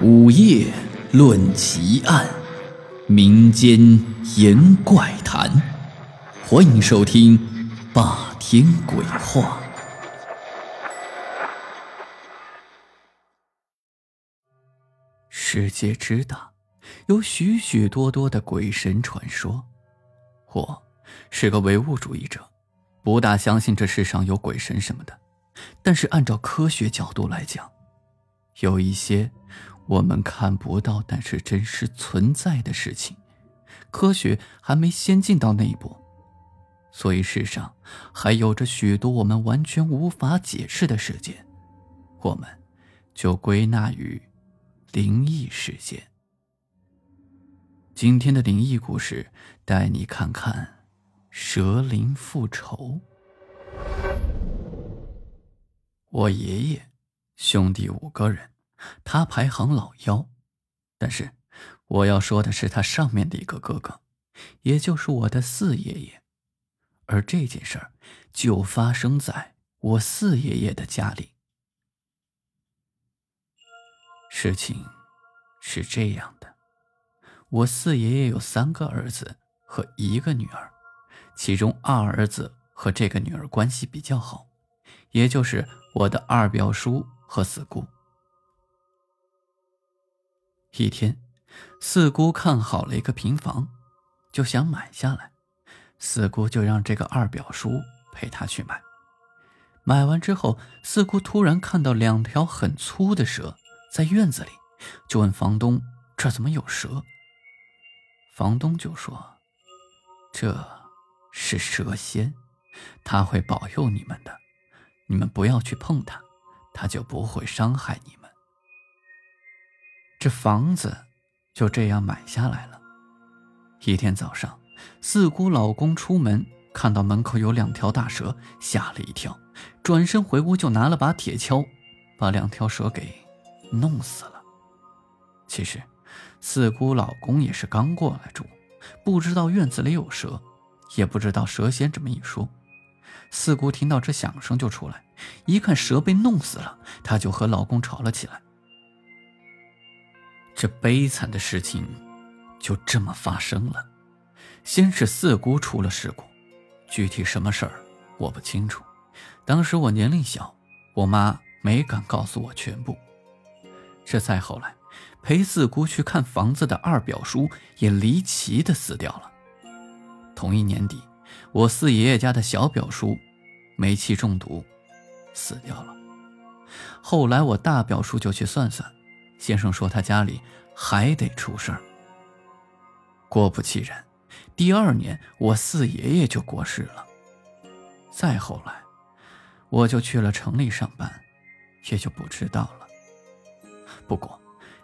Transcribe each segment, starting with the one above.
午夜论奇案，民间言怪谈，欢迎收听《霸天鬼话》。世界之大，有许许多多的鬼神传说。我是个唯物主义者，不大相信这世上有鬼神什么的。但是按照科学角度来讲，有一些。我们看不到，但是真实存在的事情，科学还没先进到那一步，所以世上还有着许多我们完全无法解释的事件，我们就归纳于灵异事件。今天的灵异故事带你看看蛇灵复仇。我爷爷兄弟五个人。他排行老幺，但是我要说的是他上面的一个哥哥，也就是我的四爷爷。而这件事儿就发生在我四爷爷的家里。事情是这样的：我四爷爷有三个儿子和一个女儿，其中二儿子和这个女儿关系比较好，也就是我的二表叔和四姑。一天，四姑看好了一个平房，就想买下来。四姑就让这个二表叔陪她去买。买完之后，四姑突然看到两条很粗的蛇在院子里，就问房东：“这怎么有蛇？”房东就说：“这是蛇仙，他会保佑你们的，你们不要去碰它，它就不会伤害你们。”这房子就这样买下来了。一天早上，四姑老公出门，看到门口有两条大蛇，吓了一跳，转身回屋就拿了把铁锹，把两条蛇给弄死了。其实，四姑老公也是刚过来住，不知道院子里有蛇，也不知道蛇仙这么一说。四姑听到这响声就出来，一看蛇被弄死了，她就和老公吵了起来。这悲惨的事情就这么发生了。先是四姑出了事故，具体什么事儿我不清楚。当时我年龄小，我妈没敢告诉我全部。这再后来，陪四姑去看房子的二表叔也离奇的死掉了。同一年底，我四爷爷家的小表叔煤气中毒死掉了。后来我大表叔就去算算。先生说他家里还得出事儿。果不其然，第二年我四爷爷就过世了。再后来，我就去了城里上班，也就不知道了。不过，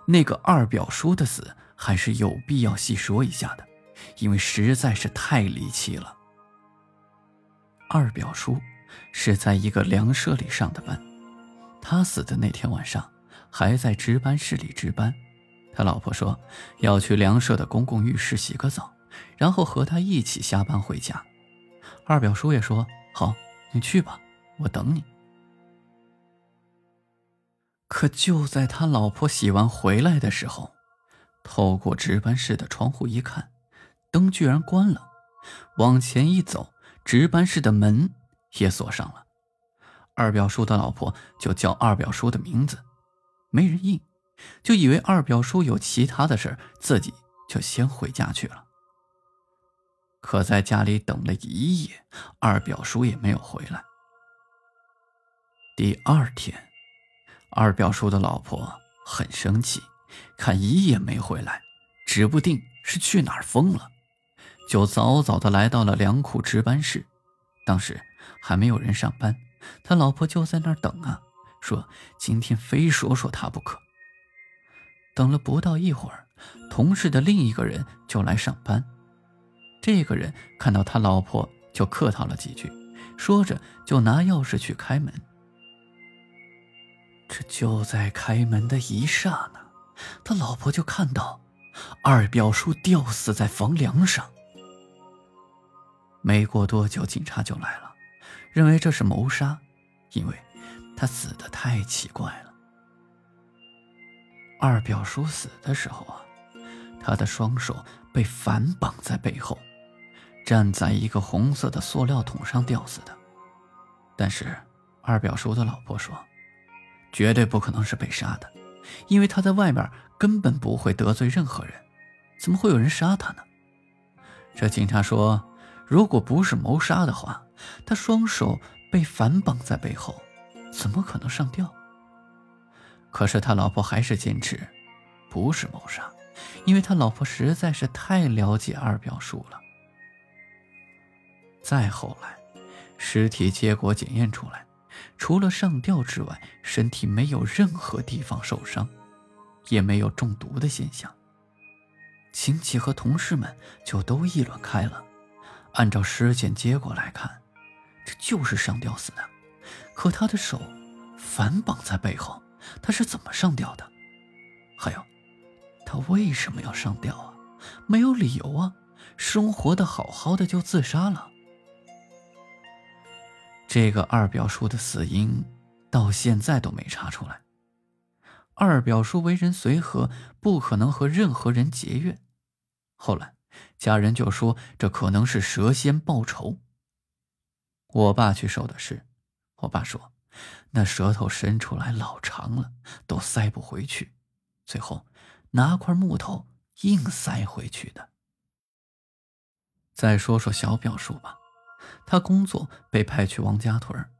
那个二表叔的死还是有必要细说一下的，因为实在是太离奇了。二表叔是在一个粮社里上的班，他死的那天晚上。还在值班室里值班，他老婆说要去粮社的公共浴室洗个澡，然后和他一起下班回家。二表叔也说好，你去吧，我等你。可就在他老婆洗完回来的时候，透过值班室的窗户一看，灯居然关了。往前一走，值班室的门也锁上了。二表叔的老婆就叫二表叔的名字。没人应，就以为二表叔有其他的事自己就先回家去了。可在家里等了一夜，二表叔也没有回来。第二天，二表叔的老婆很生气，看一夜没回来，指不定是去哪儿疯了，就早早的来到了粮库值班室。当时还没有人上班，他老婆就在那儿等啊。说今天非说说他不可。等了不到一会儿，同事的另一个人就来上班。这个人看到他老婆，就客套了几句，说着就拿钥匙去开门。这就在开门的一刹那，他老婆就看到二表叔吊死在房梁上。没过多久，警察就来了，认为这是谋杀，因为。他死的太奇怪了。二表叔死的时候啊，他的双手被反绑在背后，站在一个红色的塑料桶上吊死的。但是二表叔的老婆说，绝对不可能是被杀的，因为他在外面根本不会得罪任何人，怎么会有人杀他呢？这警察说，如果不是谋杀的话，他双手被反绑在背后，怎么可能上吊？可是他老婆还是坚持，不是谋杀，因为他老婆实在是太了解二表叔了。再后来，尸体结果检验出来，除了上吊之外，身体没有任何地方受伤，也没有中毒的现象。亲戚和同事们就都议论开了。按照尸检结果来看，这就是上吊死的。可他的手反绑在背后，他是怎么上吊的？还有，他为什么要上吊啊？没有理由啊！生活的好好的就自杀了。这个二表叔的死因到现在都没查出来。二表叔为人随和，不可能和任何人结怨。后来，家人就说这可能是蛇仙报仇。我爸去收的是，我爸说，那舌头伸出来老长了，都塞不回去，最后拿块木头硬塞回去的。再说说小表叔吧，他工作被派去王家屯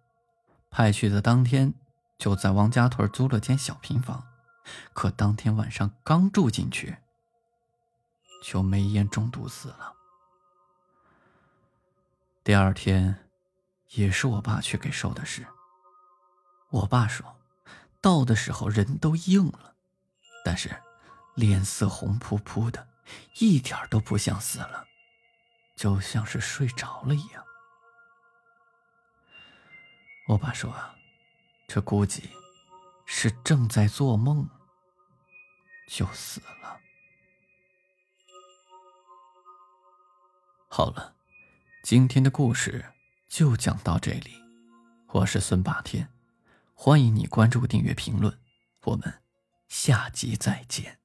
派去的当天就在王家屯租了间小平房，可当天晚上刚住进去。就煤烟中毒死了。第二天，也是我爸去给收的尸。我爸说，到的时候人都硬了，但是脸色红扑扑的，一点都不像死了，就像是睡着了一样。我爸说啊，这估计是正在做梦，就死了。好了，今天的故事就讲到这里。我是孙霸天，欢迎你关注、订阅、评论，我们下集再见。